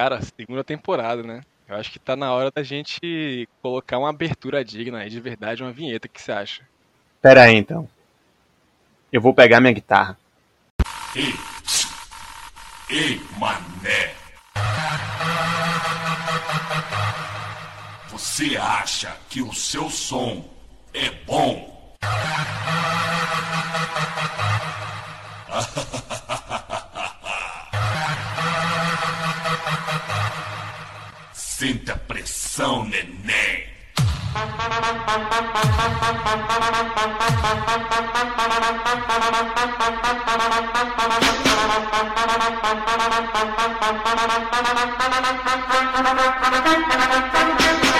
Cara, segunda temporada, né? Eu acho que tá na hora da gente colocar uma abertura digna aí, de verdade, uma vinheta. O que você acha? Pera aí, então. Eu vou pegar minha guitarra. Ei, ei, mané. Você acha que o seu som é bom? Sente a pressão, neném.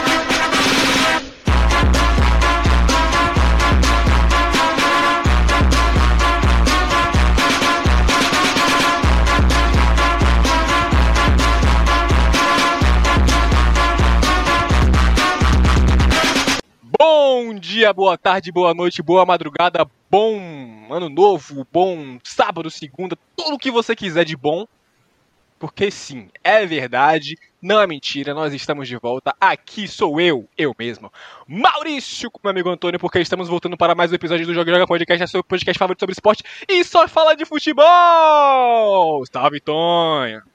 dia, boa tarde, boa noite, boa madrugada, bom ano novo, bom sábado, segunda, tudo o que você quiser de bom. Porque sim, é verdade, não é mentira, nós estamos de volta. Aqui sou eu, eu mesmo, Maurício, com meu amigo Antônio, porque estamos voltando para mais um episódio do Joga Joga Podcast, seu podcast favorito sobre esporte e só fala de futebol! Salve, Tonho!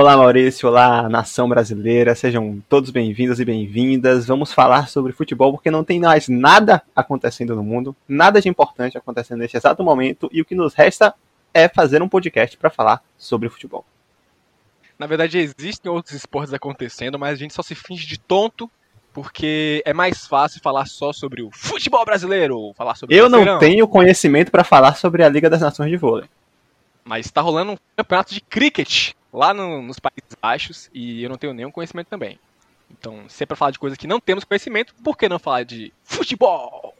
Olá, Maurício. Olá, nação brasileira. Sejam todos bem-vindos e bem-vindas. Vamos falar sobre futebol porque não tem mais nada acontecendo no mundo, nada de importante acontecendo neste exato momento e o que nos resta é fazer um podcast para falar sobre futebol. Na verdade, existem outros esportes acontecendo, mas a gente só se finge de tonto porque é mais fácil falar só sobre o futebol brasileiro, falar sobre Eu não tenho conhecimento para falar sobre a Liga das Nações de Vôlei. Mas tá rolando um campeonato de cricket lá no- nos Países Baixos e eu não tenho nenhum conhecimento também. Então, se é pra falar de coisa que não temos conhecimento, por que não falar de futebol?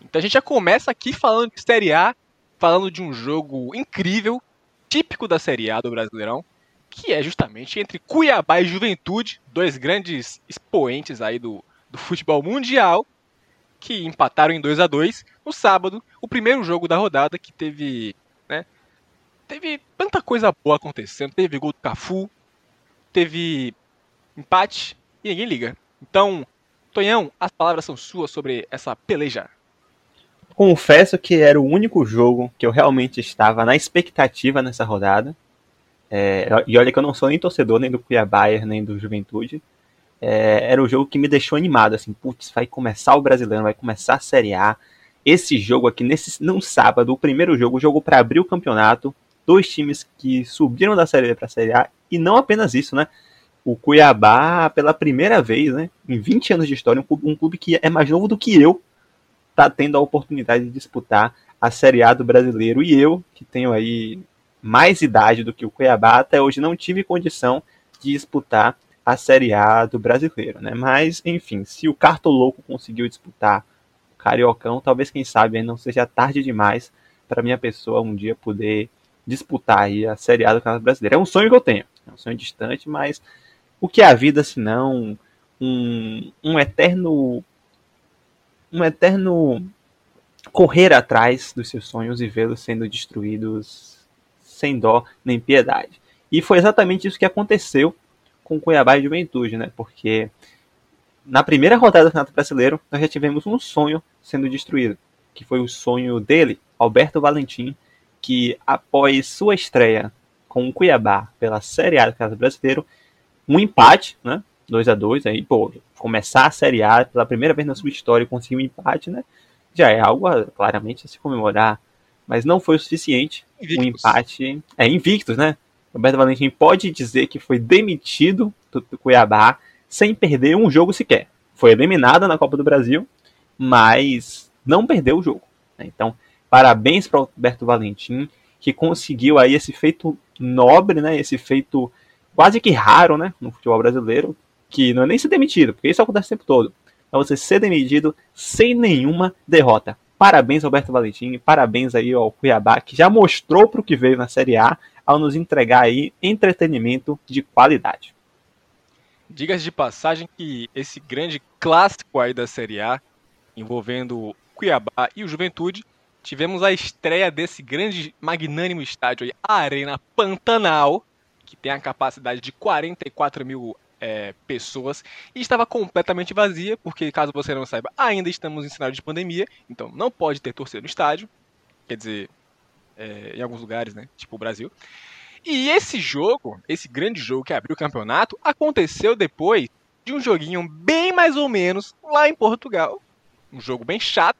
Então a gente já começa aqui falando de Série A, falando de um jogo incrível, típico da Série A do Brasileirão, que é justamente entre Cuiabá e Juventude, dois grandes expoentes aí do, do futebol mundial, que empataram em 2 a 2 no sábado, o primeiro jogo da rodada que teve teve tanta coisa boa acontecendo. Teve gol do Cafu, teve empate e ninguém liga. Então, Tonhão, as palavras são suas sobre essa peleja. Confesso que era o único jogo que eu realmente estava na expectativa nessa rodada. É, e olha que eu não sou nem torcedor nem do Cuiabá nem do Juventude. É, era o jogo que me deixou animado, assim, putz, vai começar o Brasileiro, vai começar a Série A. Esse jogo aqui, nesse, num sábado, o primeiro jogo, o jogo para abrir o campeonato, dois times que subiram da Série B para a Série A, e não apenas isso, né? O Cuiabá, pela primeira vez, né, em 20 anos de história, um clube, um clube que é mais novo do que eu, tá tendo a oportunidade de disputar a Série A do brasileiro. E eu, que tenho aí mais idade do que o Cuiabá, até hoje não tive condição de disputar a Série A do brasileiro, né? Mas, enfim, se o Cartoloco conseguiu disputar o Cariocão, talvez, quem sabe, não seja tarde demais para minha pessoa um dia poder disputar aí a Série A do Campeonato Brasileiro. É um sonho que eu tenho, é um sonho distante, mas o que é a vida se não um, um eterno um eterno correr atrás dos seus sonhos e vê-los sendo destruídos sem dó nem piedade. E foi exatamente isso que aconteceu com Cuiabá e Juventude, né? Porque na primeira rodada do Campeonato Brasileiro nós já tivemos um sonho sendo destruído, que foi o sonho dele, Alberto Valentim, que após sua estreia com o Cuiabá pela Série A do Campeonato Brasileiro, um empate, né? 2 a 2 aí, pô, começar a Série A pela primeira vez na sua história e conseguir um empate, né? Já é algo a, claramente a se comemorar, mas não foi o suficiente. Um Invictus. empate, é invictus, né? Roberto Valentim pode dizer que foi demitido do, do Cuiabá sem perder um jogo sequer. Foi eliminado na Copa do Brasil, mas não perdeu o jogo. né? Então, parabéns para o Roberto Valentim, que conseguiu aí esse feito nobre, né? Esse feito quase que raro, né? No futebol brasileiro, que não é nem ser demitido, porque isso acontece o tempo todo. É você ser demitido sem nenhuma derrota. Parabéns, Roberto Valentim, parabéns aí ao Cuiabá, que já mostrou para o que veio na Série A, ao nos entregar aí entretenimento de qualidade. Diga-se de passagem que esse grande clássico aí da Série A, envolvendo Cuiabá e o Juventude, tivemos a estreia desse grande, magnânimo estádio aí, a Arena Pantanal, que tem a capacidade de 44 mil é, pessoas e estava completamente vazia, porque caso você não saiba, ainda estamos em cenário de pandemia, então não pode ter torcida no estádio, quer dizer, é, em alguns lugares, né, tipo o Brasil. E esse jogo, esse grande jogo que abriu o campeonato, aconteceu depois de um joguinho bem mais ou menos lá em Portugal. Um jogo bem chato,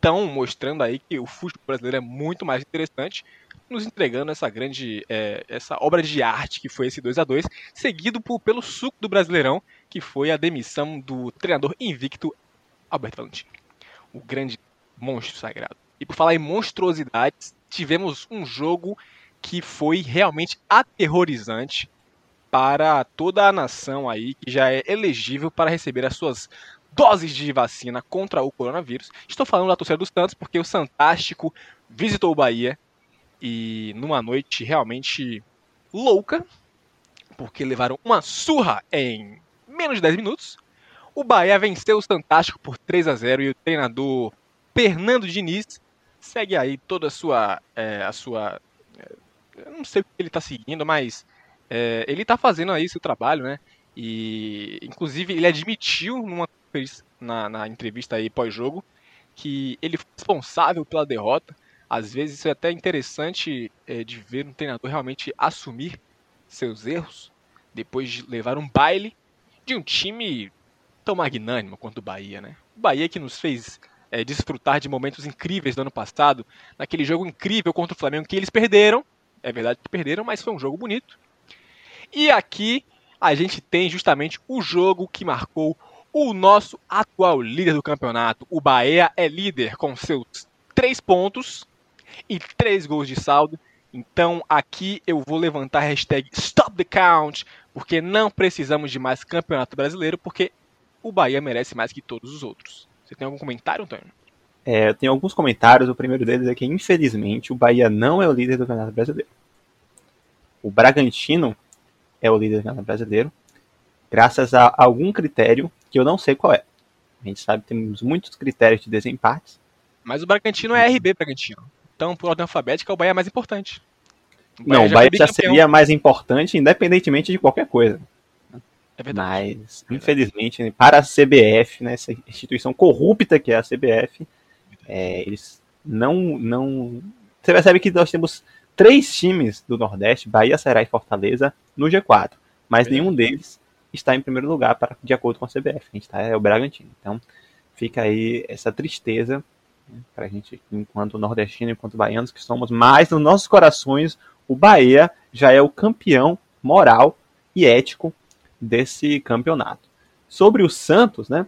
estão mostrando aí que o futebol brasileiro é muito mais interessante, nos entregando essa grande, é, essa obra de arte que foi esse 2 a 2 seguido por, pelo suco do Brasileirão, que foi a demissão do treinador invicto Alberto Valentim, o grande monstro sagrado. E por falar em monstruosidades, tivemos um jogo que foi realmente aterrorizante para toda a nação aí que já é elegível para receber as suas doses de vacina contra o coronavírus. Estou falando da torcida dos Santos porque o Santástico visitou o Bahia e numa noite realmente louca, porque levaram uma surra em menos de 10 minutos. O Bahia venceu o Santástico por 3 a 0 e o treinador Fernando Diniz segue aí toda a sua. É, a sua é, eu não sei o que ele está seguindo, mas é, ele está fazendo aí seu trabalho, né? E inclusive ele admitiu numa na, na entrevista aí pós-jogo que ele foi responsável pela derrota. Às vezes isso é até interessante é, de ver um treinador realmente assumir seus erros depois de levar um baile de um time tão magnânimo quanto o Bahia, né? O Bahia que nos fez é, desfrutar de momentos incríveis do ano passado, naquele jogo incrível contra o Flamengo que eles perderam. É verdade que perderam, mas foi um jogo bonito. E aqui a gente tem justamente o jogo que marcou o nosso atual líder do campeonato. O Bahia é líder com seus três pontos e três gols de saldo. Então aqui eu vou levantar a hashtag Stop the Count, porque não precisamos de mais campeonato brasileiro, porque o Bahia merece mais que todos os outros. Você tem algum comentário, Antônio? É, eu tenho alguns comentários. O primeiro deles é que, infelizmente, o Bahia não é o líder do Campeonato Brasileiro. O Bragantino é o líder do Campeonato Brasileiro, graças a algum critério que eu não sei qual é. A gente sabe que temos muitos critérios de desempates. Mas o Bragantino é RB Bragantino. Então, por ordem alfabética, o Bahia é mais importante. O Bahia não, o Bahia já seria mais importante, independentemente de qualquer coisa. É verdade. Mas, é infelizmente, para a CBF, né, essa instituição corrupta que é a CBF, é, eles não, não. Você percebe que nós temos três times do Nordeste, Bahia, Ceará e Fortaleza, no G4. Mas nenhum deles está em primeiro lugar, para, de acordo com a CBF. Gente está é o Bragantino. Então, fica aí essa tristeza né, para a gente, enquanto nordestino, enquanto baianos que somos, mas nos nossos corações, o Bahia já é o campeão moral e ético desse campeonato. Sobre o Santos, né?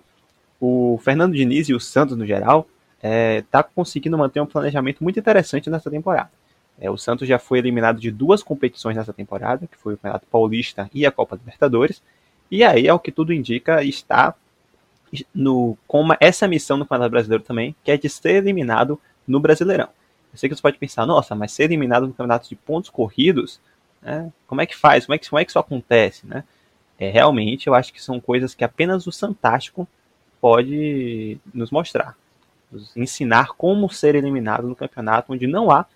O Fernando Diniz e o Santos no geral é, tá conseguindo manter um planejamento muito interessante nessa temporada. É, o Santos já foi eliminado de duas competições nessa temporada, que foi o Campeonato Paulista e a Copa Libertadores. E aí, ao que tudo indica, está no, com uma, essa missão no Campeonato Brasileiro também, que é de ser eliminado no Brasileirão. Eu sei que você pode pensar, nossa, mas ser eliminado no campeonato de pontos corridos, né, como é que faz? Como é que, como é que isso acontece? Né? É, realmente, eu acho que são coisas que apenas o Fantástico pode nos mostrar. Nos ensinar como ser eliminado no campeonato onde não há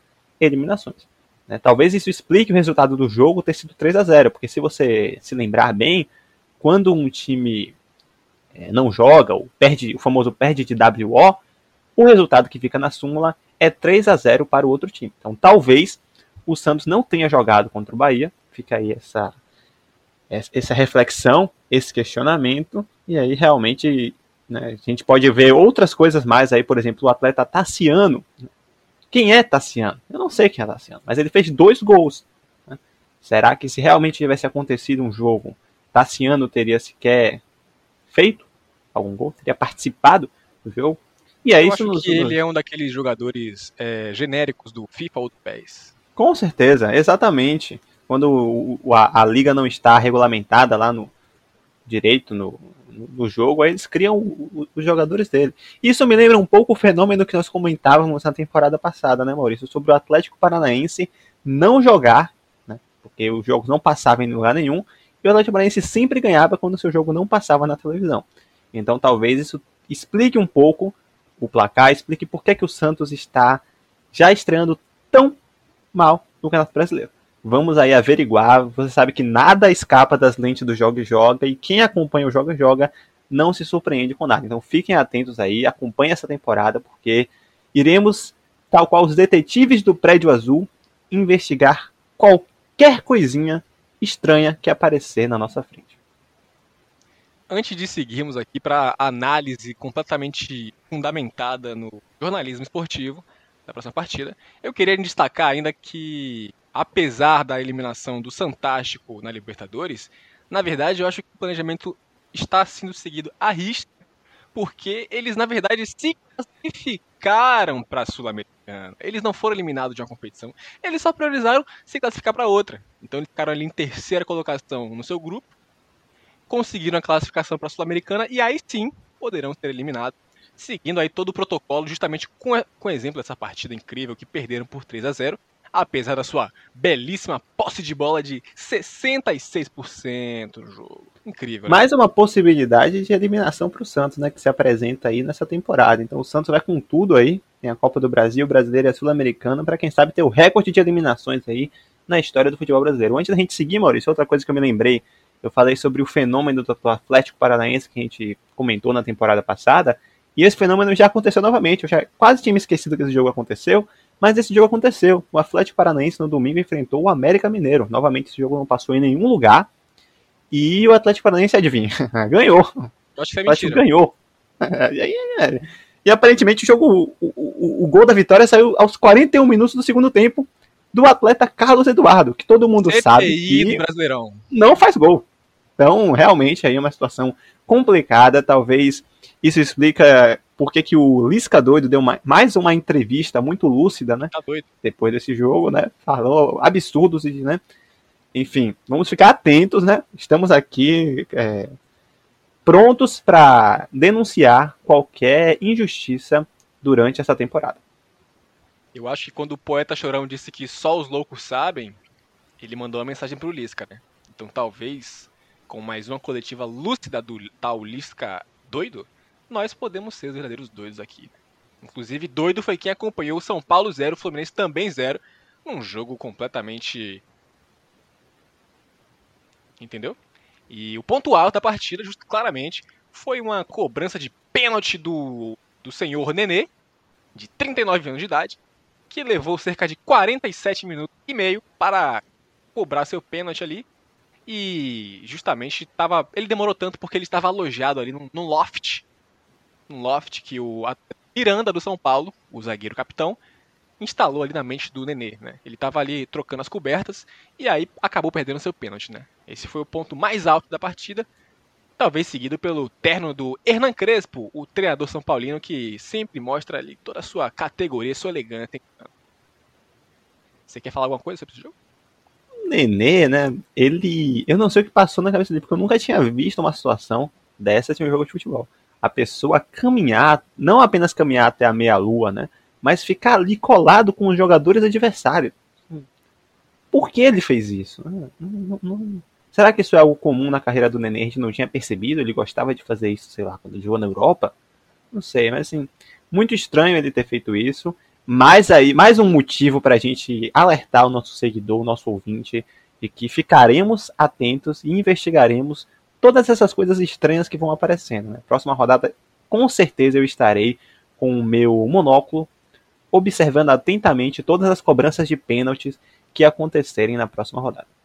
eliminações. Né? Talvez isso explique o resultado do jogo ter sido 3 a 0 porque se você se lembrar bem, quando um time é, não joga, ou perde, o famoso perde de WO, o resultado que fica na súmula é 3 a 0 para o outro time. Então talvez o Santos não tenha jogado contra o Bahia, fica aí essa essa reflexão, esse questionamento, e aí realmente né, a gente pode ver outras coisas mais aí, por exemplo, o atleta Tassiano. Quem é Tassiano? Eu não sei quem é Tassiano, mas ele fez dois gols. Né? Será que se realmente tivesse acontecido um jogo, Tassiano teria sequer feito algum gol? Teria participado do jogo? E aí, Eu isso acho nos, que ele é um daqueles jogadores é, genéricos do FIFA ou do PES. Com certeza, exatamente quando a, a, liga não está regulamentada lá no direito no, no jogo, aí eles criam os jogadores dele. Isso me lembra um pouco o fenômeno que nós comentávamos na temporada passada, né, Maurício? Sobre o Atlético Paranaense não jogar, né, porque os jogos não passavam em lugar nenhum, e o Atlético Paranaense sempre ganhava quando o seu jogo não passava na televisão. Então talvez isso explique um pouco o placar, explique por que, que o Santos está já estreando tão mal no Campeonato Brasileiro Vamos aí averiguar. Você sabe que nada escapa das lentes do Joga e Joga. E quem acompanha o Joga e Joga não se surpreende com nada. Então fiquem atentos aí, acompanhem essa temporada, porque iremos, tal qual os detetives do Prédio Azul, investigar qualquer coisinha estranha que aparecer na nossa frente. Antes de seguirmos aqui para análise completamente fundamentada no jornalismo esportivo da próxima partida, eu queria destacar ainda que apesar da eliminação do Santástico na Libertadores, na verdade eu acho que o planejamento está sendo seguido à risca, porque eles na verdade se classificaram para a Sul-Americana. Eles não foram eliminados de uma competição, eles só priorizaram se classificar para outra. Então eles ficaram ali em terceira colocação no seu grupo, conseguiram a classificação para a Sul-Americana e aí sim poderão ser eliminados seguindo aí todo o protocolo, justamente com, com exemplo dessa partida incrível que perderam por 3 a 0 apesar da sua belíssima posse de bola de 66% no jogo. Incrível. Né? Mais uma possibilidade de eliminação para o Santos, né, que se apresenta aí nessa temporada. Então o Santos vai com tudo aí, tem a Copa do Brasil, Brasileira e Sul-Americana, para quem sabe ter o recorde de eliminações aí na história do futebol brasileiro. Antes da gente seguir, Maurício, outra coisa que eu me lembrei, eu falei sobre o fenômeno do Atlético Paranaense que a gente comentou na temporada passada, e esse fenômeno já aconteceu novamente. Eu já quase tinha me esquecido que esse jogo aconteceu, mas esse jogo aconteceu. O Atlético Paranaense no domingo enfrentou o América Mineiro. Novamente, esse jogo não passou em nenhum lugar. E o Atlético Paranaense, adivinha, ganhou. Acho que foi ganhou. e, e, aparentemente o jogo, o, o, o, gol da vitória saiu aos 41 minutos do segundo tempo do atleta Carlos Eduardo, que todo mundo CPI sabe que Brasileirão. não faz gol. Então, realmente, aí é uma situação complicada. Talvez isso explica por que, que o Lisca doido deu mais uma entrevista muito lúcida, né? Tá doido. Depois desse jogo, né? Falou absurdos, né? Enfim, vamos ficar atentos, né? Estamos aqui é, prontos para denunciar qualquer injustiça durante essa temporada. Eu acho que quando o poeta Chorão disse que só os loucos sabem, ele mandou uma mensagem pro Lisca, né? Então talvez, com mais uma coletiva lúcida do tal Lisca doido, nós podemos ser os verdadeiros doidos aqui. Inclusive, doido foi quem acompanhou o São Paulo 0, o Fluminense também 0, num jogo completamente. Entendeu? E o ponto alto da partida, justo claramente, foi uma cobrança de pênalti do, do senhor Nenê, de 39 anos de idade, que levou cerca de 47 minutos e meio para cobrar seu pênalti ali. E justamente tava, ele demorou tanto porque ele estava alojado ali num, num loft um loft que o Miranda do São Paulo, o zagueiro capitão, instalou ali na mente do Nenê, né? Ele estava ali trocando as cobertas e aí acabou perdendo seu pênalti, né? Esse foi o ponto mais alto da partida, talvez seguido pelo terno do Hernan Crespo, o treinador são paulino que sempre mostra ali toda a sua categoria, sua elegância. Você quer falar alguma coisa sobre esse jogo? Nenê, né? Ele, eu não sei o que passou na cabeça dele, porque eu nunca tinha visto uma situação dessa em um jogo de futebol a pessoa caminhar, não apenas caminhar até a meia-lua, né? Mas ficar ali colado com os jogadores adversários. Por que ele fez isso? Não, não, não. Será que isso é algo comum na carreira do Nenê? A gente não tinha percebido? Ele gostava de fazer isso, sei lá, quando jogou na Europa? Não sei, mas assim, muito estranho ele ter feito isso. Mas aí, mais um motivo para a gente alertar o nosso seguidor, o nosso ouvinte, de que ficaremos atentos e investigaremos todas essas coisas estranhas que vão aparecendo. Né? Próxima rodada, com certeza eu estarei com o meu monóculo observando atentamente todas as cobranças de pênaltis que acontecerem na próxima rodada.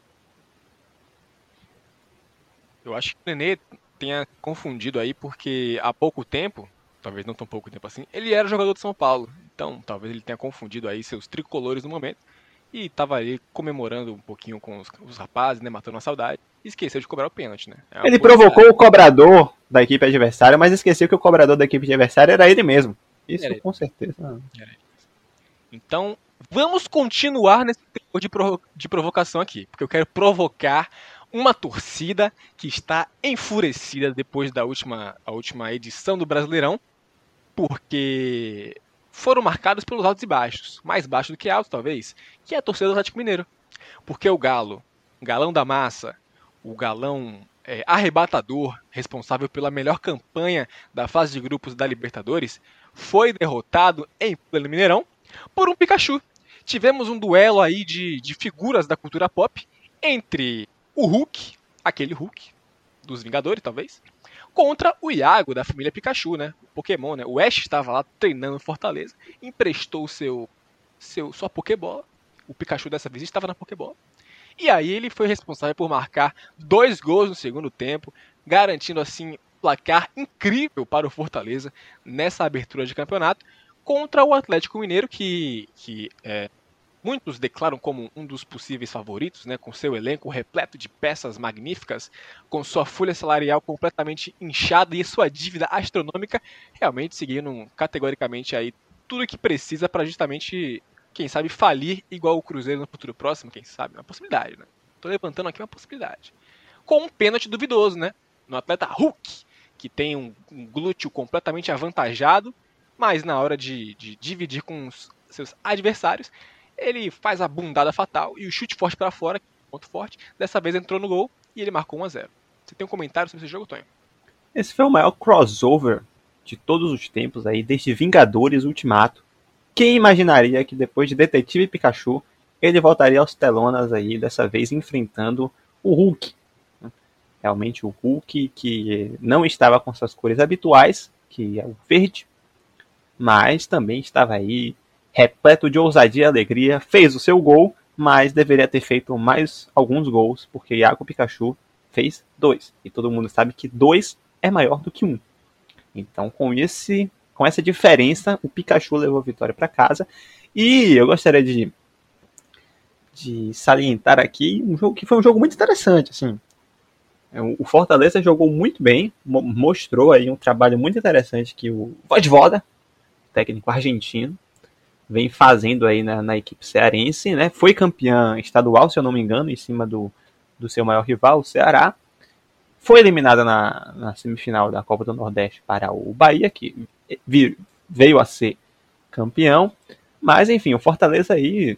Eu acho que o Nenê tenha confundido aí porque há pouco tempo, talvez não tão pouco tempo assim, ele era jogador de São Paulo. Então, talvez ele tenha confundido aí seus tricolores no momento e estava ali comemorando um pouquinho com os, os rapazes, né, matando a saudade esqueceu de cobrar o pênalti, né? É ele provocou o cobrador da equipe adversária, mas esqueceu que o cobrador da equipe adversária era ele mesmo. Isso era com certeza. Então, vamos continuar nesse tempo de, provo de provocação aqui, porque eu quero provocar uma torcida que está enfurecida depois da última, a última edição do Brasileirão, porque foram marcados pelos altos e baixos, mais baixo do que alto talvez, que é a torcida do Atlético Mineiro. Porque o Galo, galão da massa, o galão é, arrebatador, responsável pela melhor campanha da fase de grupos da Libertadores, foi derrotado em pleno Mineirão por um Pikachu, tivemos um duelo aí de, de figuras da cultura pop entre o Hulk, aquele Hulk dos Vingadores, talvez, contra o Iago da família Pikachu, né? O Pokémon, né? O Ash estava lá treinando Fortaleza, emprestou seu, seu sua Pokébola. O Pikachu dessa vez estava na Pokébola. E aí ele foi responsável por marcar dois gols no segundo tempo, garantindo assim placar incrível para o Fortaleza nessa abertura de campeonato contra o Atlético Mineiro, que, que é, muitos declaram como um dos possíveis favoritos, né, com seu elenco repleto de peças magníficas, com sua folha salarial completamente inchada e sua dívida astronômica, realmente seguindo categoricamente aí tudo o que precisa para justamente, quem sabe, falir igual o Cruzeiro no futuro próximo, quem sabe, uma possibilidade, né? Tô levantando aqui uma possibilidade. Com um pênalti duvidoso, né? No atleta Hulk, que tem um, um glúteo completamente avantajado, mas na hora de, de dividir com os seus adversários, ele faz a bundada fatal e o chute forte para fora, ponto forte, dessa vez entrou no gol e ele marcou 1 a 0. Você tem um comentário sobre esse jogo, Tonho? Esse foi o maior crossover de todos os tempos aí, desde Vingadores Ultimato. Quem imaginaria que depois de Detetive Pikachu, ele voltaria aos telonas aí, dessa vez enfrentando o Hulk, realmente o Hulk, que não estava com suas cores habituais, que é o verde, mas também estava aí repleto de ousadia e alegria, fez o seu gol, mas deveria ter feito mais alguns gols, porque Iago Pikachu fez dois. E todo mundo sabe que dois é maior do que um. Então, com esse, com essa diferença, o Pikachu levou a vitória para casa. E eu gostaria de, de salientar aqui um jogo que foi um jogo muito interessante, assim. É, o Fortaleza jogou muito bem, mostrou aí um trabalho muito interessante que o Voivoda, técnico argentino, vem fazendo aí na, na, equipe cearense, né? Foi campeão estadual, se eu não me engano, em cima do, do seu maior rival, o Ceará. Foi eliminada na, na semifinal da Copa do Nordeste para o Bahia, que veio a ser campeão. Mas, enfim, o Fortaleza aí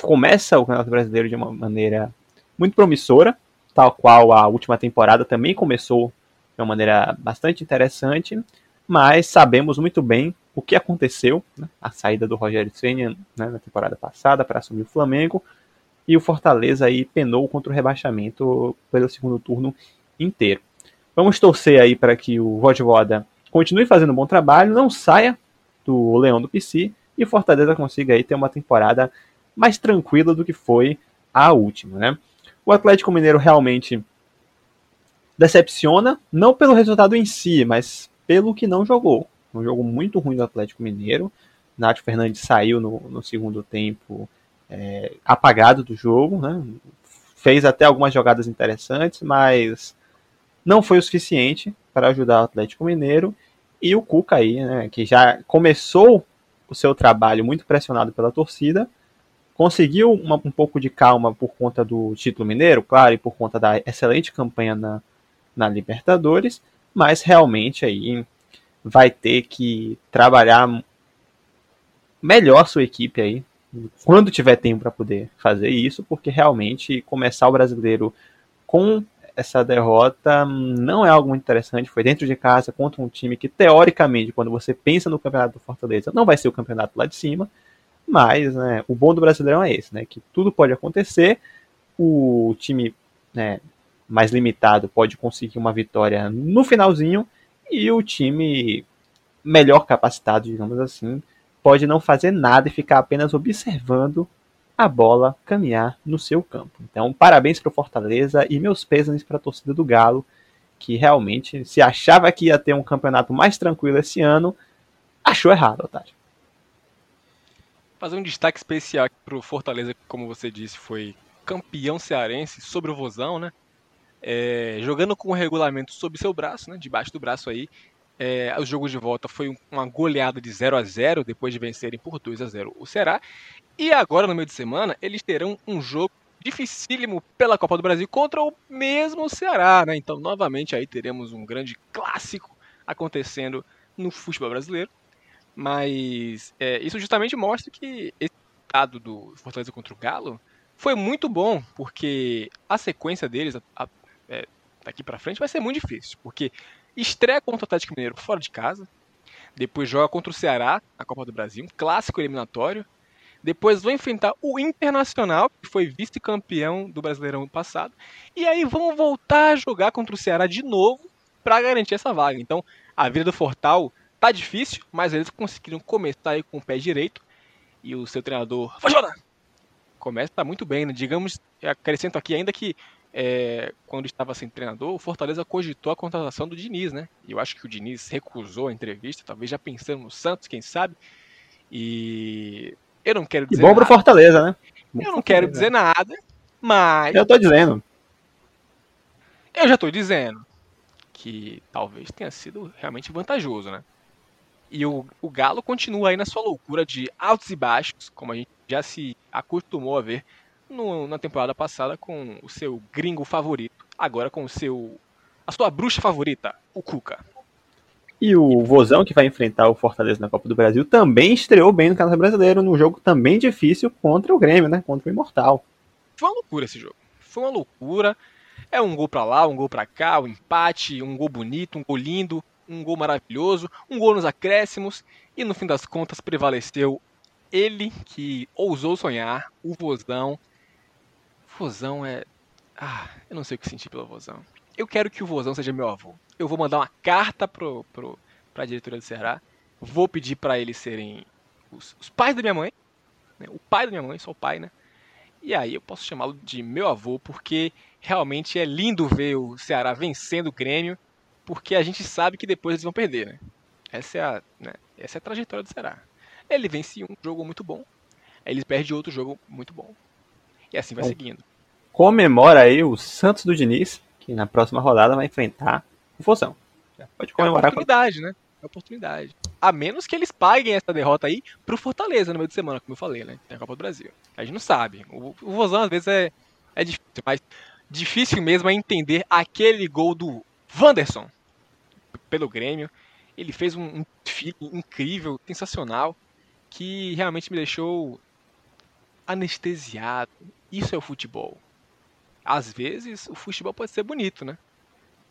começa o Campeonato Brasileiro de uma maneira muito promissora tal qual a última temporada também começou de uma maneira bastante interessante, mas sabemos muito bem o que aconteceu, né? a saída do Rogério Ceni né, na temporada passada para assumir o Flamengo, e o Fortaleza aí penou contra o rebaixamento pelo segundo turno inteiro. Vamos torcer aí para que o Voivoda continue fazendo um bom trabalho, não saia do Leão do PC e o Fortaleza consiga aí ter uma temporada mais tranquila do que foi a última, né? O Atlético Mineiro realmente decepciona, não pelo resultado em si, mas pelo que não jogou. Um jogo muito ruim do Atlético Mineiro. Nath Fernandes saiu no, no segundo tempo é, apagado do jogo, né? fez até algumas jogadas interessantes, mas não foi o suficiente para ajudar o Atlético Mineiro. E o Cuca aí, né, que já começou o seu trabalho muito pressionado pela torcida, conseguiu uma, um pouco de calma por conta do título mineiro, claro, e por conta da excelente campanha na, na Libertadores, mas realmente aí vai ter que trabalhar melhor sua equipe aí, quando tiver tempo para poder fazer isso, porque realmente começar o brasileiro com essa derrota não é algo muito interessante. Foi dentro de casa contra um time que, teoricamente, quando você pensa no campeonato do Fortaleza, não vai ser o campeonato lá de cima. Mas né, o bom do Brasileirão é esse, né? Que tudo pode acontecer. O time né, mais limitado pode conseguir uma vitória no finalzinho e o time melhor capacitado, digamos assim, pode não fazer nada e ficar apenas observando a bola caminhar no seu campo. Então, parabéns para o Fortaleza e meus pêsames para a torcida do Galo, que realmente se achava que ia ter um campeonato mais tranquilo esse ano, achou errado, Otário fazer um destaque especial para o Fortaleza, que, como você disse, foi campeão cearense sobre o Vozão, né? É, jogando com o regulamento sob seu braço, né? Debaixo do braço aí. É, o jogo de volta foi uma goleada de 0 a 0 depois de vencerem por 2 a 0 o Ceará. E agora, no meio de semana, eles terão um jogo dificílimo pela Copa do Brasil contra o mesmo Ceará, né? Então, novamente, aí teremos um grande clássico acontecendo no futebol brasileiro. Mas é, isso justamente mostra que esse resultado do Fortaleza contra o Galo foi muito bom, porque a sequência deles a, é, daqui para frente vai ser muito difícil, porque estreia contra o Atlético Mineiro fora de casa, depois joga contra o Ceará na Copa do Brasil, um clássico eliminatório, Depois vão enfrentar o Internacional, que foi vice-campeão do Brasileirão passado. E aí vão voltar a jogar contra o Ceará de novo para garantir essa vaga. Então, a vida do Fortal tá difícil, mas eles conseguiram começar aí com o pé direito. E o seu treinador, Fajona, começa muito bem, né? Digamos, acrescento aqui ainda que é, quando estava sem treinador, o Fortaleza cogitou a contratação do Diniz, né? E eu acho que o Diniz recusou a entrevista, talvez já pensando no Santos, quem sabe. E eu não quero dizer. E bom pro Fortaleza, né? Bom eu não quero dizer nada, mas. Eu tô dizendo. Eu já tô dizendo que talvez tenha sido realmente vantajoso, né? E o, o Galo continua aí na sua loucura de altos e baixos, como a gente já se acostumou a ver no, na temporada passada com o seu gringo favorito, agora com o seu a sua bruxa favorita, o Cuca. E o Vozão, que vai enfrentar o Fortaleza na Copa do Brasil, também estreou bem no Campeonato Brasileiro, num jogo também difícil contra o Grêmio, né? Contra o Imortal. Foi uma loucura esse jogo. Foi uma loucura. É um gol para lá, um gol para cá, um empate, um gol bonito, um gol lindo, um gol maravilhoso, um gol nos acréscimos e no fim das contas prevaleceu ele que ousou sonhar, o Vozão. Vozão é. Ah, eu não sei o que sentir pelo Vozão. Eu quero que o Vozão seja meu avô. Eu vou mandar uma carta pro, pro, pra diretoria do Ceará. Vou pedir para eles serem os, os, pais da minha mãe. Né? O pai da minha mãe, sou o pai, né? E aí eu posso chamá-lo de meu avô, porque realmente é lindo ver o Ceará vencendo o Grêmio, porque a gente sabe que depois eles vão perder, né? Essa é a, né? Essa é a trajetória do Ceará. Ele vence um jogo muito bom, aí ele perde outro jogo muito bom. E assim vai bom, seguindo. Comemora aí o Santos do Diniz, que na próxima rodada vai enfrentar o Fozão. Pode comemorar. É oportunidade, com... né? É oportunidade. A menos que eles paguem essa derrota aí pro Fortaleza no meio de semana, como eu falei, né? Tem a Copa do Brasil. A gente não sabe. O, o Vozão às vezes é, é difícil, mas difícil mesmo é entender aquele gol do Wanderson pelo Grêmio. Ele fez um, um incrível, sensacional, que realmente me deixou anestesiado. Isso é o futebol. Às vezes o futebol pode ser bonito, né?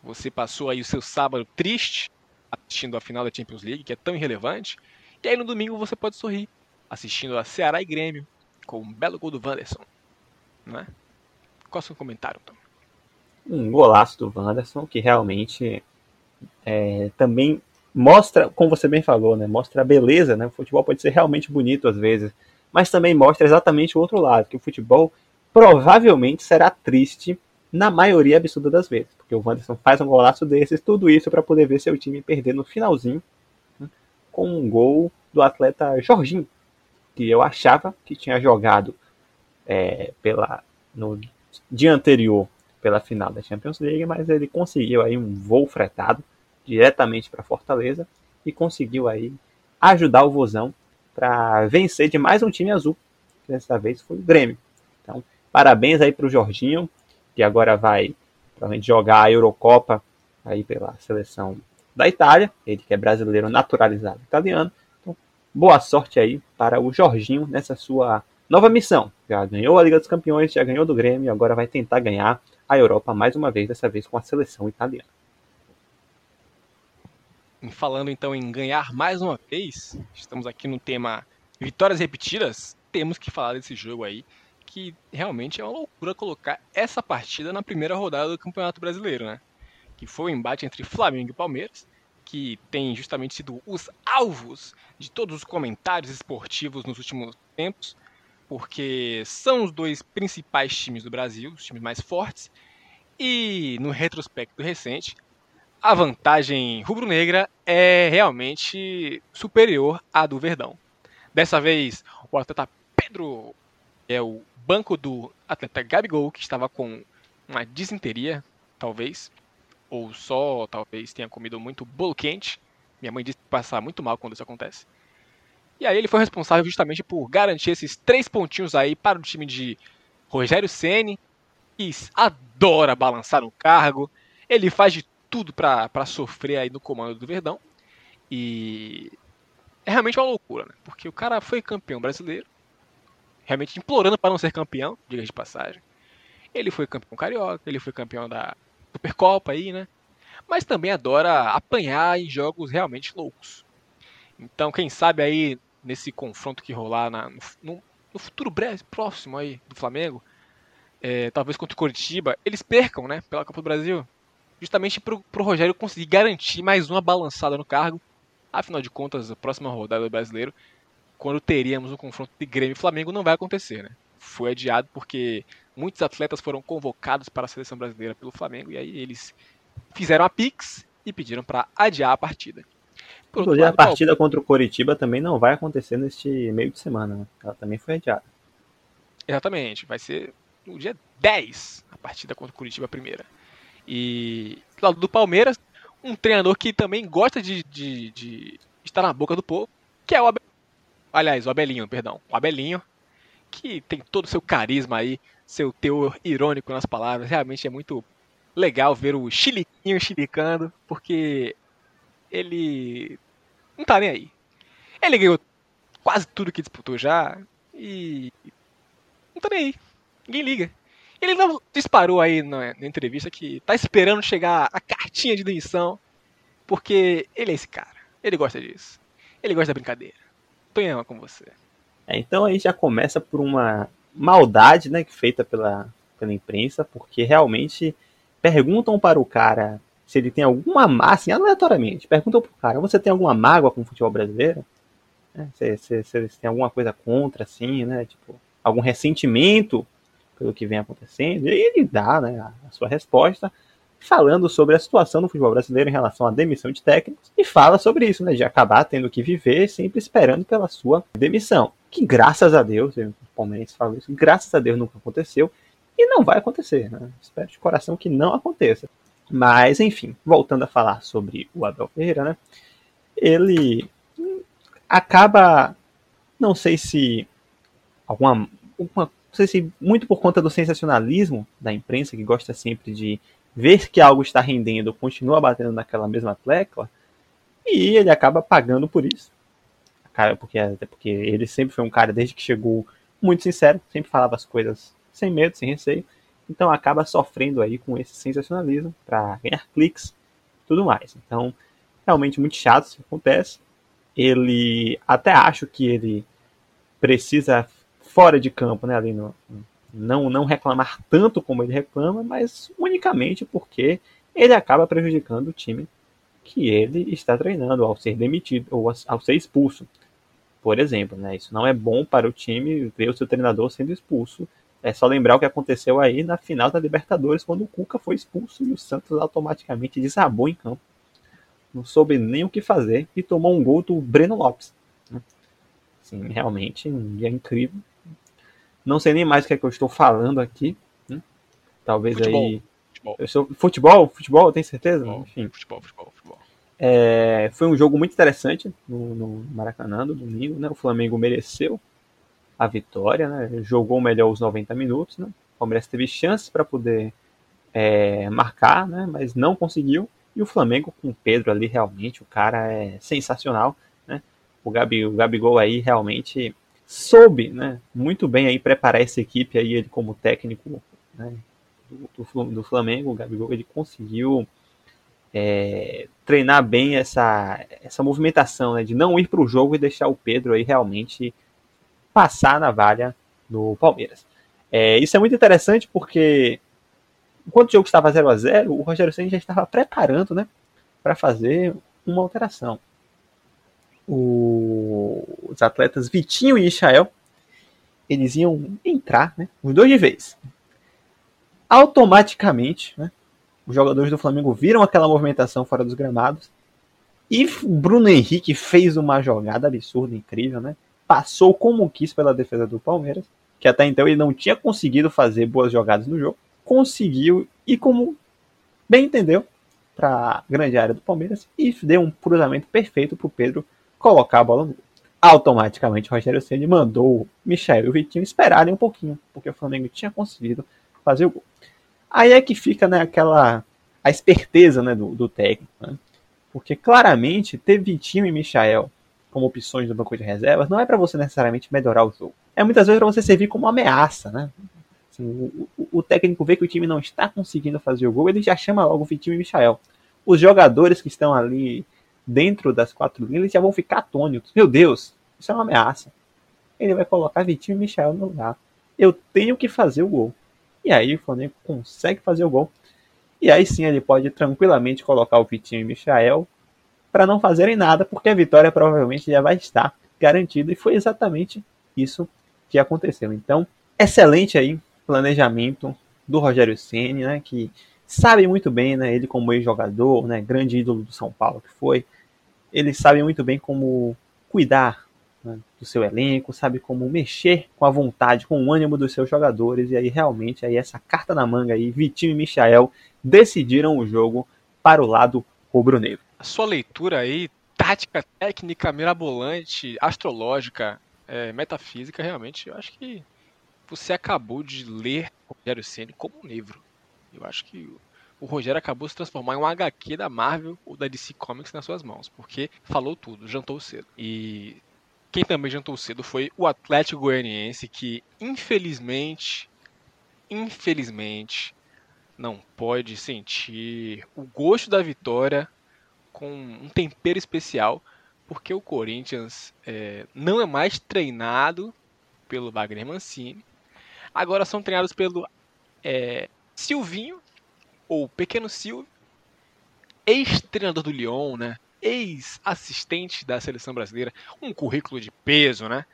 Você passou aí o seu sábado triste assistindo a final da Champions League, que é tão irrelevante, e aí no domingo você pode sorrir assistindo a Ceará e Grêmio com um belo gol do Wanderson, né? Qual é o seu comentário, Tom? Um golaço do Wanderson que realmente é, também mostra, como você bem falou, né? Mostra a beleza, né? O futebol pode ser realmente bonito às vezes, mas também mostra exatamente o outro lado, que o futebol provavelmente será triste na maioria absurda das vezes, porque o Wanderson faz um golaço desses, tudo isso para poder ver seu time perder no finalzinho né, com um gol do atleta Jorginho, que eu achava que tinha jogado é, pela no dia anterior pela final da Champions League, mas ele conseguiu aí um voo fretado diretamente para Fortaleza e conseguiu aí ajudar o Vozão para vencer de mais um time azul, que dessa vez foi o Grêmio. Então, parabéns aí para o Jorginho, que agora vai jogar a Eurocopa aí pela seleção da Itália, ele que é brasileiro naturalizado italiano. Então, boa sorte aí para o Jorginho nessa sua nova missão. Já ganhou a Liga dos Campeões, já ganhou do Grêmio, agora vai tentar ganhar a Europa mais uma vez, dessa vez com a seleção italiana. Falando então em ganhar mais uma vez, estamos aqui no tema vitórias repetidas. Temos que falar desse jogo aí, que realmente é uma loucura colocar essa partida na primeira rodada do Campeonato Brasileiro, né? Que foi o um embate entre Flamengo e Palmeiras, que tem justamente sido os alvos de todos os comentários esportivos nos últimos tempos, porque são os dois principais times do Brasil, os times mais fortes, e no retrospecto recente, a vantagem rubro-negra é realmente superior à do Verdão. Dessa vez, o atleta Pedro é o banco do atleta Gabigol, que estava com uma disenteria, talvez, ou só talvez tenha comido muito bolo quente. Minha mãe disse que passa muito mal quando isso acontece. E aí ele foi responsável justamente por garantir esses três pontinhos aí para o time de Rogério Ceni, que adora balançar no cargo. Ele faz de tudo para sofrer aí no comando do Verdão. E é realmente uma loucura, né? Porque o cara foi campeão brasileiro, realmente implorando para não ser campeão, diga de passagem. Ele foi campeão carioca, ele foi campeão da Supercopa aí, né? Mas também adora apanhar em jogos realmente loucos. Então, quem sabe aí nesse confronto que rolar na, no, no futuro breve, próximo aí do Flamengo, é, talvez contra o Coritiba, eles percam, né, pela Copa do Brasil, justamente para o Rogério conseguir garantir mais uma balançada no cargo. Afinal de contas, a próxima rodada do Brasileiro, quando teríamos um confronto de Grêmio e Flamengo, não vai acontecer, né? Foi adiado porque muitos atletas foram convocados para a seleção brasileira pelo Flamengo e aí eles fizeram a pix e pediram para adiar a partida. Por Inclusive, lado, a partida contra o Coritiba também não vai acontecer neste meio de semana, né? Ela também foi adiada. Exatamente, vai ser no dia 10 a partida contra o Curitiba primeira. E do lado do Palmeiras, um treinador que também gosta de, de, de estar na boca do povo, que é o Abel... Aliás, o Abelinho, perdão. O Abelinho, que tem todo o seu carisma aí, seu teor irônico nas palavras. Realmente é muito legal ver o chiliquinho chilicando, porque ele não tá nem aí. Ele ganhou quase tudo que disputou já e não tá nem aí. Ninguém liga. Ele não disparou aí na, na, entrevista que tá esperando chegar a cartinha de demissão, porque ele é esse cara. Ele gosta disso. Ele gosta da brincadeira. Tonhão com você. É, então aí já começa por uma maldade, né, feita pela, pela imprensa, porque realmente perguntam para o cara se ele tem alguma mágoa, assim, aleatoriamente, perguntam para o cara, você tem alguma mágoa com o futebol brasileiro? É, se, se, se tem alguma coisa contra, assim, né, tipo, algum ressentimento pelo que vem acontecendo, e ele dá né, a sua resposta falando sobre a situação do futebol brasileiro em relação à demissão de técnicos e fala sobre isso, né, de acabar tendo que viver sempre esperando pela sua demissão. Que graças a Deus, o Palmeiras isso, graças a Deus nunca aconteceu e não vai acontecer, né? Espero de coração que não aconteça. Mas, enfim, voltando a falar sobre o Abel Ferreira, né? Ele acaba, não sei se alguma, alguma não sei se muito por conta do sensacionalismo da imprensa, que gosta sempre de ver que algo está rendendo, continua batendo naquela mesma tecla, e ele acaba pagando por isso. Cara, porque, até porque ele sempre foi um cara, desde que chegou, muito sincero, sempre falava as coisas sem medo, sem receio, então acaba sofrendo aí com esse sensacionalismo para ganhar cliques e tudo mais. Então, realmente muito chato isso que acontece. Ele até acho que ele precisa fora de campo, né, ali no, não, não reclamar tanto como ele reclama, mas unicamente porque ele acaba prejudicando o time que ele está treinando ao ser demitido ou ao ser expulso. Por exemplo, né, isso não é bom para o time ver o seu treinador sendo expulso. É só lembrar o que aconteceu aí na final da Libertadores, quando o Cuca foi expulso e o Santos automaticamente desabou em campo. Não soube nem o que fazer e tomou um gol do Breno Lopes. Sim, realmente um dia incrível não sei nem mais o que é que eu estou falando aqui. Né? Talvez futebol. aí. Futebol. Eu sou... Futebol? Futebol, tem certeza? Futebol, Enfim. Futebol, futebol, futebol. É... Foi um jogo muito interessante no, no Maracanã, no domingo. Né? O Flamengo mereceu a vitória, né? jogou melhor os 90 minutos. Né? O Palmeiras teve chances para poder é, marcar, né? mas não conseguiu. E o Flamengo com o Pedro ali, realmente, o cara é sensacional. Né? O, Gabi, o Gabigol aí realmente soube né, muito bem aí preparar essa equipe, aí ele como técnico né, do, do, Flamengo, o Gabigol, ele conseguiu é, treinar bem essa, essa movimentação né, de não ir para o jogo e deixar o Pedro aí realmente passar na valha do Palmeiras. É, isso é muito interessante porque enquanto o jogo estava 0 a 0 o Rogério Senna já estava preparando né, para fazer uma alteração o, os atletas Vitinho e Israel, eles iam entrar, né, os dois de vez. Automaticamente, né, os jogadores do Flamengo viram aquela movimentação fora dos gramados e Bruno Henrique fez uma jogada absurda, incrível, né? Passou como quis pela defesa do Palmeiras, que até então ele não tinha conseguido fazer boas jogadas no jogo. Conseguiu e como bem entendeu para grande área do Palmeiras e deu um cruzamento perfeito para o Pedro colocar a bola no gol. Automaticamente Rogério Ceni mandou Michel e o Vitinho esperarem um pouquinho, porque o Flamengo tinha conseguido fazer o gol. Aí é que fica né, aquela a esperteza né, do, do técnico, né? porque claramente ter Vitinho e Michael como opções do banco de reservas não é para você necessariamente melhorar o jogo. É muitas vezes para você servir como ameaça, né? Assim, o, o, o, técnico vê que o time não está conseguindo fazer o gol, ele já chama logo Vitinho e Michael. Os jogadores que estão ali dentro das quatro linhas, eles já vão ficar atônitos. Meu Deus, isso é uma ameaça. ele vai colocar Vitinho e Michel no lugar. Eu tenho que fazer o gol. E aí o Flamengo consegue fazer o gol. E aí sim ele pode tranquilamente colocar o Vitinho e Michael para não fazerem nada, porque a vitória provavelmente já vai estar garantida. E foi exatamente isso que aconteceu. Então, excelente aí planejamento do Rogério Ceni, né, que sabe muito bem, né, ele como ex-jogador, né, grande ídolo do São Paulo que foi, ele sabe muito bem como cuidar né, do seu elenco, sabe como mexer com a vontade, com o ânimo dos seus jogadores, e aí realmente aí essa carta na manga aí, Vitinho e Michael decidiram o jogo para o lado rubro-negro. A sua leitura aí, tática, técnica, mirabolante, astrológica, é, metafísica, realmente, eu acho que você acabou de ler Rogério Ceni como um livro. Eu acho que o Rogério acabou se transformar em um HQ da Marvel ou da DC Comics nas suas mãos, porque falou tudo, jantou cedo. E quem também jantou cedo foi o Atlético Goianiense, que infelizmente, infelizmente, não pode sentir o gosto da vitória com um tempero especial, porque o Corinthians é, não é mais treinado pelo Wagner Mancini, agora são treinados pelo é, Silvinho, ou Pequeno Silvio, ex-treinador do Lyon, né? ex-assistente da seleção brasileira, um currículo de peso, né?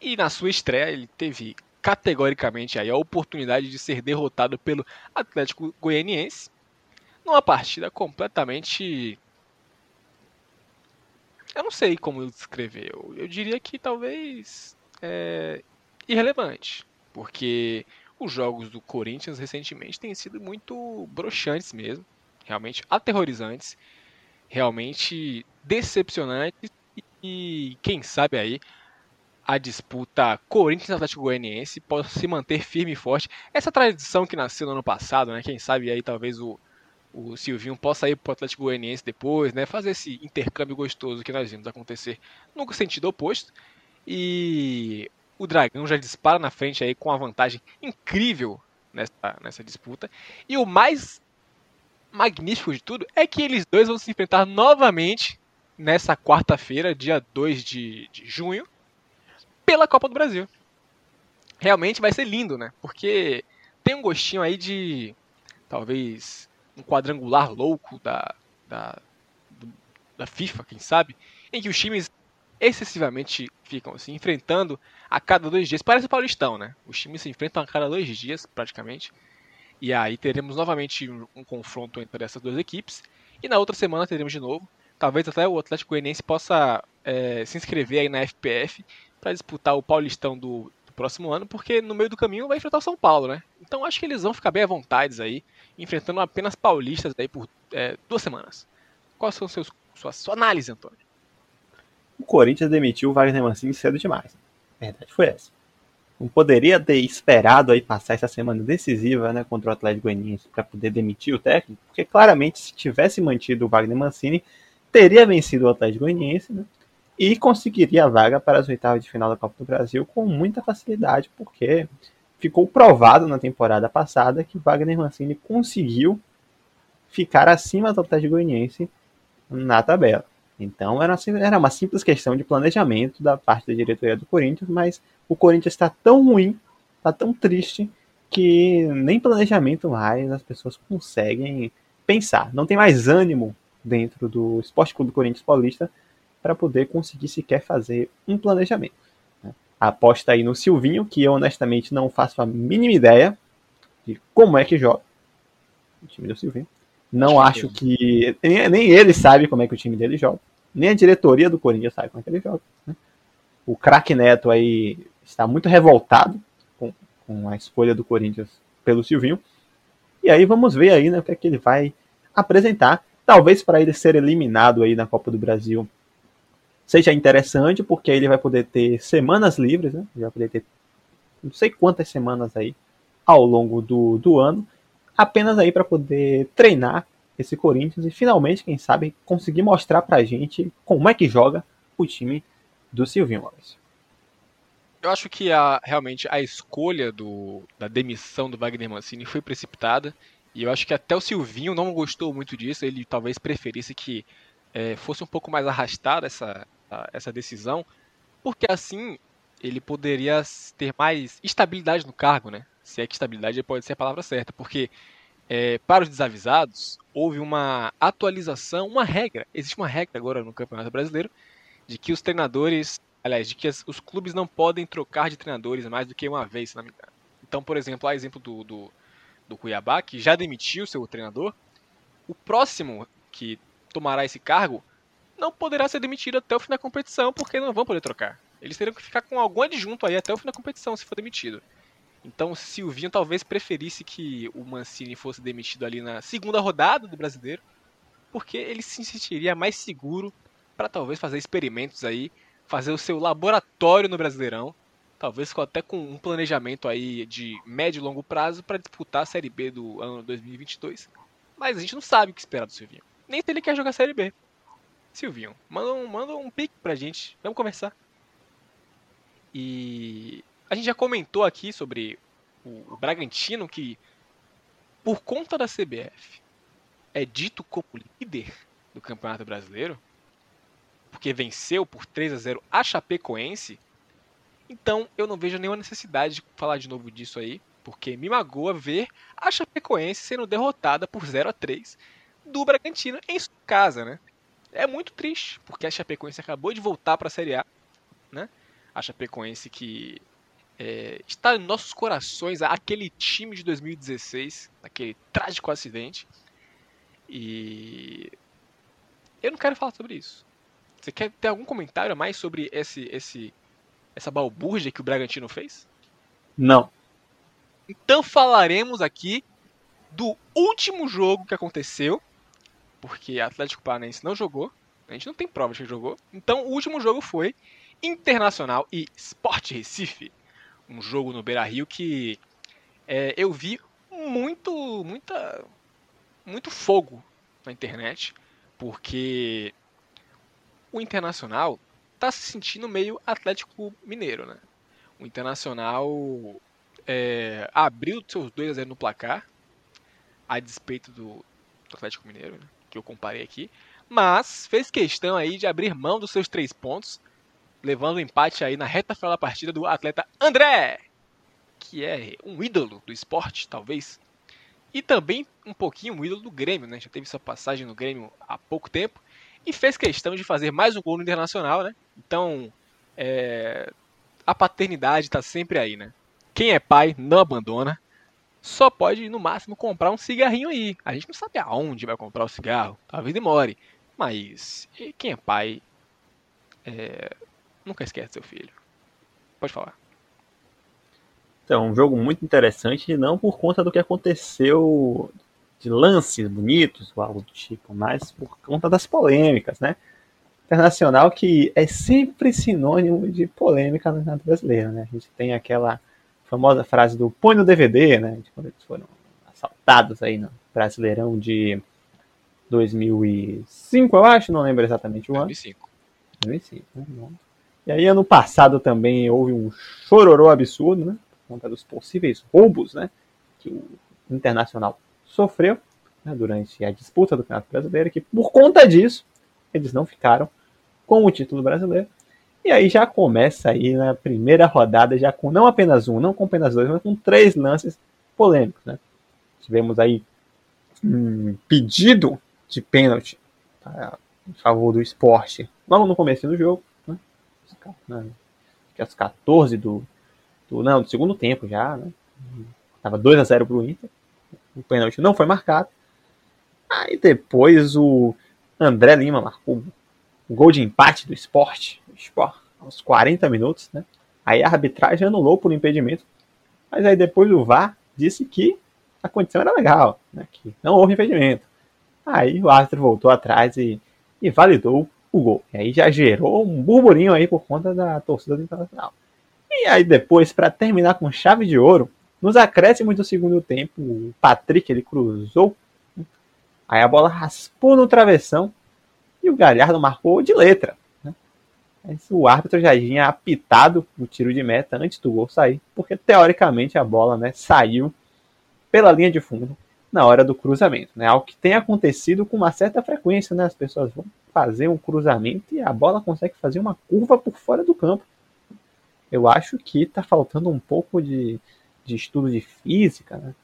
E na sua estreia ele teve categoricamente aí a oportunidade de ser derrotado pelo Atlético Goianiense numa partida completamente eu não sei como descrever. Eu, eu diria que talvez é, irrelevante, porque os jogos do Corinthians recentemente têm sido muito broxantes mesmo, realmente aterrorizantes realmente decepcionante e quem sabe aí a disputa Corinthians Atlético Goianiense possa se manter firme e forte. Essa tradição que nasceu no ano passado, né? Quem sabe aí talvez o, o Silvinho possa ir para o Atlético Goianiense depois, né? Fazer esse intercâmbio gostoso que nós vimos acontecer no sentido oposto. E o Dragão já dispara na frente aí com uma vantagem incrível nessa, nessa disputa. E o mais magnífico de tudo é que eles dois vão se enfrentar novamente nessa quarta-feira, dia 2 de, de junho, pela Copa do Brasil. Realmente vai ser lindo, né? Porque tem um gostinho aí de talvez um quadrangular louco da, da, da FIFA, quem sabe, em que os times excessivamente ficam assim, enfrentando a cada dois dias. Parece o Paulistão, né? Os times se enfrentam a cada dois dias, praticamente. E aí teremos novamente um, um, confronto entre essas duas equipes. E na outra semana teremos de novo. Talvez até o Atlético Goianiense possa é, se inscrever aí na FPF para disputar o Paulistão do, do, próximo ano, porque no meio do caminho vai enfrentar o São Paulo, né? Então acho que eles vão ficar bem à vontade aí, enfrentando apenas paulistas aí por é, duas semanas. Qual são seus sua, sua análise, Antônio? O Corinthians demitiu o Wagner Mancini cedo demais. A verdade foi essa não poderia ter esperado aí passar essa semana decisiva né, contra o Atlético Goianiense para poder demitir o técnico, porque claramente se tivesse mantido o Wagner Mancini, teria vencido o Atlético Goianiense né, e conseguiria a vaga para as oitavas de final da Copa do Brasil com muita facilidade, porque ficou provado na temporada passada que o Wagner Mancini conseguiu ficar acima do Atlético Goianiense na tabela. Então era, era uma simples questão de planejamento da parte da diretoria do Corinthians, mas o Corinthians está tão ruim, está tão triste, que nem planejamento mais as pessoas conseguem pensar. Não tem mais ânimo dentro do Esporte Clube do Corinthians Paulista para poder conseguir sequer fazer um planejamento. Né? Aposta aí no Silvinho, que eu honestamente não faço a mínima ideia de como é que joga o time do Silvinho. Não acho, que. Nem ele sabe como é que o time dele joga nem a diretoria do Corinthians sabe como é que ele joga. Né? O craque Neto aí está muito revoltado com, com, a escolha do Corinthians pelo Silvinho. E aí vamos ver aí né, o que é que ele vai apresentar. Talvez para ele ser eliminado aí na Copa do Brasil seja interessante, porque aí ele vai poder ter semanas livres, né? Ele vai poder ter não sei quantas semanas aí ao longo do, do ano, apenas aí para poder treinar esse Corinthians e finalmente, quem sabe, conseguir mostrar pra gente como é que joga o time do Silvinho Maurício. Eu acho que a, realmente a escolha do, da demissão do Wagner Mancini foi precipitada. E eu acho que até o Silvinho não gostou muito disso. Ele talvez preferisse que é, fosse um pouco mais arrastada essa, essa decisão. Porque assim ele poderia ter mais estabilidade no cargo, né? Se é que estabilidade pode ser a palavra certa, porque é, para os desavisados houve uma atualização, uma regra. Existe uma regra agora no Campeonato Brasileiro de que os treinadores, aliás, de que as, os clubes não podem trocar de treinadores mais do que uma vez, se não me engano. Então, por exemplo, a exemplo do, do, do Cuiabá, que já demitiu seu treinador, o próximo que tomará esse cargo não poderá ser demitido até o fim da competição, porque não vão poder trocar. Eles teriam que ficar com algum adjunto aí até o fim da competição, se for demitido. Então, Silvinho talvez preferisse que o Mancini fosse demitido ali na segunda rodada do Brasileiro, porque ele se sentiria mais seguro para talvez fazer experimentos aí, fazer o seu laboratório no Brasileirão, talvez até com um planejamento aí de médio e longo prazo para disputar a Série B do ano 2022. Mas a gente não sabe o que esperar do Silvinho. Nem se ele quer jogar Série B. Silvinho, manda um, manda um pique pra gente. Vamos conversar. E a gente já comentou aqui sobre o, Bragantino que, por conta da CBF, é dito como líder do Campeonato Brasileiro porque venceu por 3 a 0 a Chapecoense. Então eu não vejo nenhuma necessidade de falar de novo disso aí, porque me magoa ver a Chapecoense sendo derrotada por 0 a 3 do Bragantino em sua casa, né? É muito triste, porque a Chapecoense acabou de voltar para a Série A, né? A Chapecoense que é, está em nossos corações, aquele time de 2016, aquele trágico acidente. E eu não quero falar sobre isso. Você quer ter algum comentário a mais sobre esse, esse, essa balbúrdia que o Bragantino fez? Não. Então falaremos aqui do último jogo que aconteceu, porque Atlético Paranaense não jogou, a gente não tem provas que jogou. Então o último jogo foi Internacional e Sport Recife, um jogo no Beira-Rio que é, eu vi muito, muita, muito fogo na internet, porque o Internacional tá se sentindo meio Atlético Mineiro, né? O Internacional é, abriu seus 2 a 0 no placar, a despeito do, do Atlético Mineiro, né? que eu comparei aqui, mas fez questão aí de abrir mão dos seus três pontos, levando o empate aí na reta final da partida do atleta André, que é um ídolo do esporte, talvez, e também um pouquinho um ídolo do Grêmio, né? Já teve sua passagem no Grêmio há pouco tempo e fez questão de fazer mais um gol no Internacional, né? Então, é, a paternidade está sempre aí, né? Quem é pai não abandona, só pode no máximo comprar um cigarrinho aí. A gente não sabe aonde vai comprar o cigarro, talvez demore, mas quem é pai é, nunca esquece seu filho. Pode falar. Então, um jogo muito interessante, não por conta do que aconteceu de lances bonitos ou algo do tipo, mas por conta das polêmicas, né? Internacional que é sempre sinônimo de polêmica no Campeonato Brasileiro, né? A gente tem aquela famosa frase do põe no DVD, né? De quando eles foram assaltados aí no Brasileirão de 2005, eu acho, não lembro exatamente o ano. 2005. 2005, né? E aí ano passado também houve um chororô absurdo, né? Por conta dos possíveis roubos, né? Que o Internacional sofreu né, durante a disputa do Campeonato Brasileiro, que por conta disso eles não ficaram com o título brasileiro. E aí já começa aí na primeira rodada, já com não apenas um, não com apenas dois, mas com três lances polêmicos. Né? Tivemos aí um pedido de pênalti tá, em favor do esporte logo no começo do jogo. Né? Que aos 14 do, do, não, do segundo tempo já. Né? Tava 2 a 0 para o Inter o pênalti não foi marcado. Aí depois o André Lima marcou o gol de empate do esporte, esporte aos 40 minutos, né? Aí a arbitragem anulou por impedimento. Mas aí depois o VAR disse que a condição era legal, né? que não houve impedimento. Aí o árbitro voltou atrás e, e validou o gol. E aí já gerou um burburinho aí por conta da torcida do Internacional. E aí depois, para terminar com chave de ouro, nos acréscimos do segundo tempo, o Patrick ele cruzou. Aí a bola raspou no travessão e o Galhardo marcou de letra. Né? O árbitro já tinha apitado o tiro de meta antes do gol sair, porque teoricamente a bola né, saiu pela linha de fundo na hora do cruzamento. Né? Algo que tem acontecido com uma certa frequência. Né? As pessoas vão fazer um cruzamento e a bola consegue fazer uma curva por fora do campo. eu acho que está faltando um pouco de, de estudo de física, né?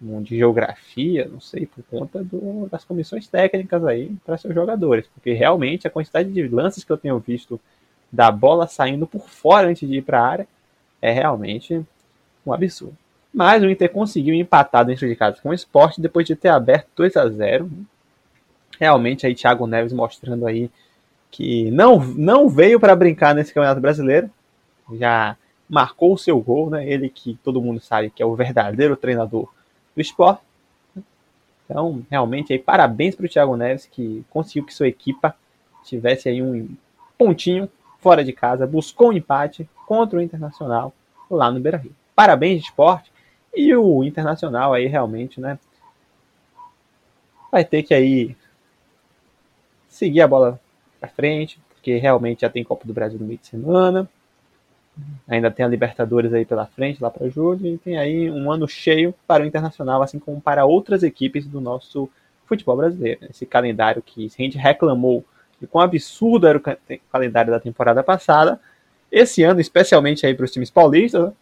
de geografia, não sei, por conta do, das comissões técnicas aí para seus jogadores, porque realmente a quantidade de lances que eu tenho visto da bola saindo por fora antes de ir para a área é realmente um absurdo. Mas o Inter conseguiu empatar dentro de casa com o esporte depois de ter aberto 2 a 0 Realmente aí Thiago Neves mostrando aí que não, não veio para brincar nesse Campeonato Brasileiro. Já marcou o seu gol, né? Ele que todo mundo sabe que é o verdadeiro treinador do esporte. Então, realmente, aí, parabéns para o Thiago Neves, que conseguiu que sua equipa tivesse aí um pontinho fora de casa, buscou um empate contra o Internacional lá no Beira Rio. Parabéns, esporte. E o Internacional aí realmente, né? Vai ter que aí seguir a bola para frente, porque realmente já tem Copa do Brasil no meio de semana. Ainda tem a Libertadores aí pela frente, lá para julho, e tem aí um ano cheio para o Internacional, assim como para outras equipes do nosso futebol brasileiro. Esse calendário que a gente reclamou de quão absurdo era o calendário da temporada passada, esse ano, especialmente aí para os times paulistas,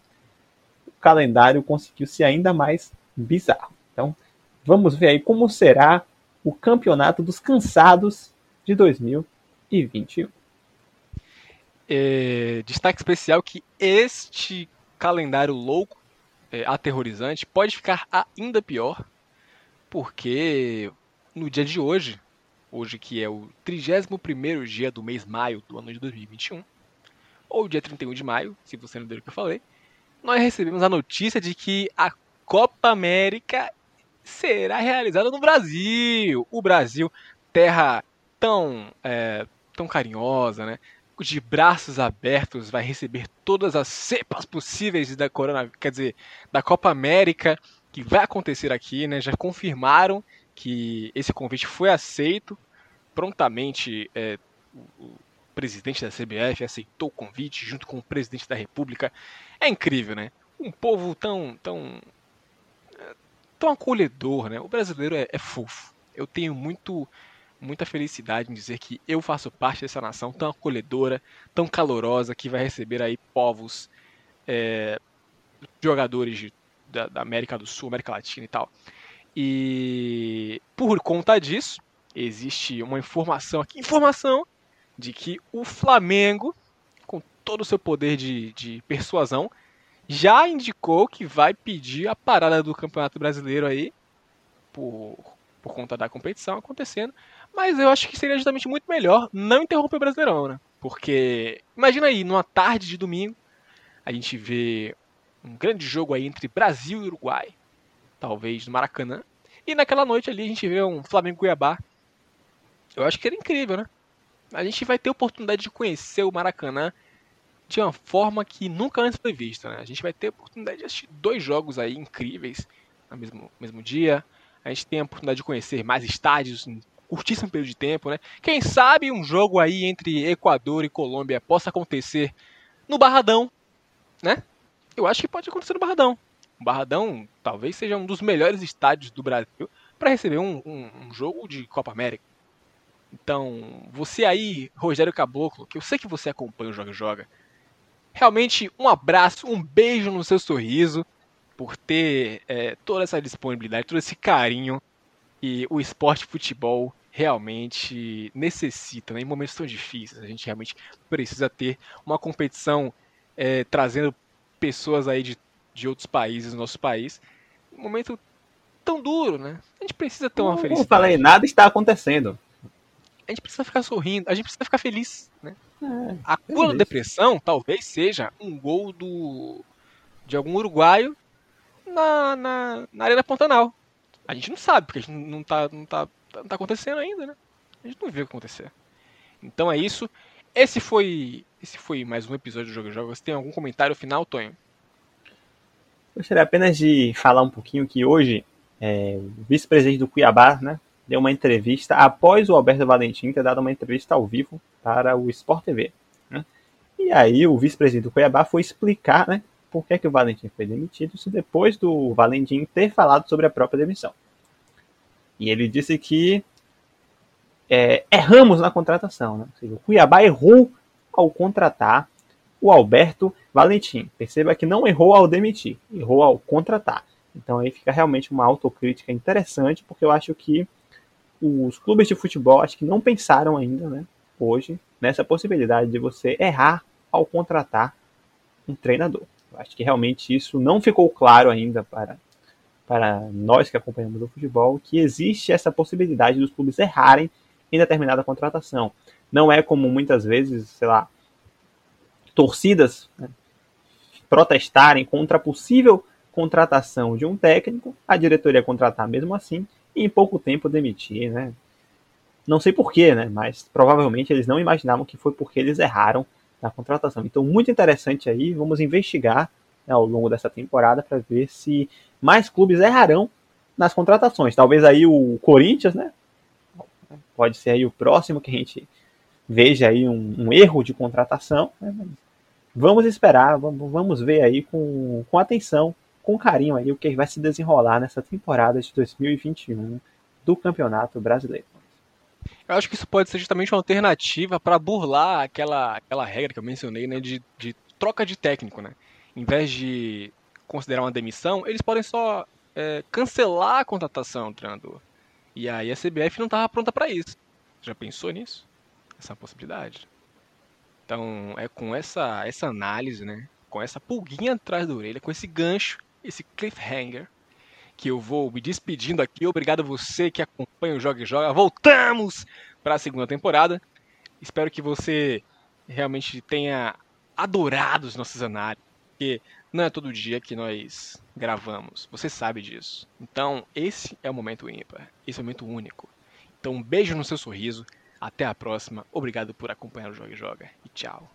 o calendário conseguiu ser ainda mais bizarro. Então, vamos ver aí como será o campeonato dos cansados de 2021. É, destaque especial que este calendário louco, é, aterrorizante, pode ficar ainda pior, porque no dia de hoje, hoje que é o 31 dia do mês maio do ano de 2021, ou dia 31 de maio, se você não deu o que eu falei, nós recebemos a notícia de que a Copa América será realizada no Brasil. O Brasil, terra tão, é, tão carinhosa, né? de braços abertos vai receber todas as cepas possíveis da Corona, quer dizer, da Copa América que vai acontecer aqui, né? Já confirmaram que esse convite foi aceito prontamente. É, o, presidente da CBF aceitou o convite junto com o presidente da República. É incrível, né? Um povo tão tão tão acolhedor, né? O brasileiro é, é fofo. Eu tenho muito muita felicidade em dizer que eu faço parte dessa nação tão acolhedora, tão calorosa, que vai receber aí povos, é, jogadores de, da, da, América do Sul, América Latina e tal. E por conta disso, existe uma informação aqui, informação de que o Flamengo, com todo o seu poder de, de persuasão, já indicou que vai pedir a parada do Campeonato Brasileiro aí por, por conta da competição acontecendo mas eu acho que seria justamente muito melhor não interromper o Brasileirão, né? Porque imagina aí, numa tarde de domingo, a gente vê um grande jogo aí entre Brasil e Uruguai, talvez no Maracanã, e naquela noite ali a gente vê um Flamengo Cuiabá. Eu acho que era incrível, né? A gente vai ter oportunidade de conhecer o Maracanã de uma forma que nunca antes foi vista, né? A gente vai ter oportunidade de assistir dois jogos aí incríveis no mesmo, mesmo dia. A gente tem a oportunidade de conhecer mais estádios curtíssimo período de tempo, né? Quem sabe um jogo aí entre Equador e Colômbia possa acontecer no Barradão, né? Eu acho que pode acontecer no Barradão. O Barradão talvez seja um dos melhores estádios do Brasil para receber um, um, um, jogo de Copa América. Então, você aí, Rogério Caboclo, que eu sei que você acompanha o Joga Joga, realmente um abraço, um beijo no seu sorriso por ter é, toda essa disponibilidade, todo esse carinho e o esporte futebol realmente necessita, né? em momentos tão difíceis, a gente realmente precisa ter uma competição é, trazendo pessoas aí de, de outros países no nosso país. Um momento tão duro, né? A gente precisa ter uma felicidade. Não falei, nada está acontecendo. A gente precisa ficar sorrindo, a gente precisa ficar feliz, né? É, a cura da depressão talvez seja um gol do de algum uruguaio na, na, na Arena Pantanal. A gente não sabe, porque a gente não tá, não tá, não tá acontecendo ainda, né? A gente não viu o que acontecer. Então é isso. Esse foi esse foi mais um episódio do Jogo Jogos. Tem algum comentário final, Tonho? Gostaria apenas de falar um pouquinho que hoje é, o vice-presidente do Cuiabá, né, deu uma entrevista após o Alberto Valentim ter dado uma entrevista ao vivo para o Sport TV. Né? E aí o vice-presidente do Cuiabá foi explicar, né, por que, que o Valentim foi demitido, isso depois do Valentim ter falado sobre a própria demissão. E ele disse que é, erramos na contratação. Né? Seja, o Cuiabá errou ao contratar o Alberto Valentim. Perceba que não errou ao demitir, errou ao contratar. Então aí fica realmente uma autocrítica interessante, porque eu acho que os clubes de futebol acho que não pensaram ainda, né, hoje, nessa possibilidade de você errar ao contratar um treinador. Acho que realmente isso não ficou claro ainda para, para nós que acompanhamos o futebol, que existe essa possibilidade dos clubes errarem em determinada contratação. Não é como muitas vezes, sei lá, torcidas né, protestarem contra a possível contratação de um técnico, a diretoria contratar mesmo assim e em pouco tempo demitir, né? Não sei porquê, né? Mas provavelmente eles não imaginavam que foi porque eles erraram na contratação. Então, muito interessante aí, vamos investigar né, ao longo dessa temporada para ver se mais clubes errarão nas contratações. Talvez aí o Corinthians, né? Pode ser aí o próximo que a gente veja aí um, um erro de contratação. Né? Vamos esperar, vamos, vamos ver aí com, com atenção com carinho aí o que vai se desenrolar nessa temporada de 2021 do Campeonato Brasileiro. Eu acho que isso pode ser justamente uma alternativa para burlar aquela, aquela regra que eu mencionei, né, de, de troca de técnico, né? Em vez de considerar uma demissão, eles podem só é, cancelar a contratação do treinador. E aí a CBF não estava pronta para isso. Já pensou nisso? Essa possibilidade. Então é com essa, essa análise, né? Com essa pulguinha atrás da orelha, com esse gancho, esse cliffhanger, que eu vou me despedindo aqui. Obrigado a você que acompanha o Joga e Joga. Voltamos para a segunda temporada. Espero que você realmente tenha adorado as nossas análises, porque não é todo dia que nós gravamos. Você sabe disso. Então, esse é o momento ímpar. Esse é o momento único. Então, um beijo no seu sorriso. Até a próxima. Obrigado por acompanhar o Joga e Joga. E tchau.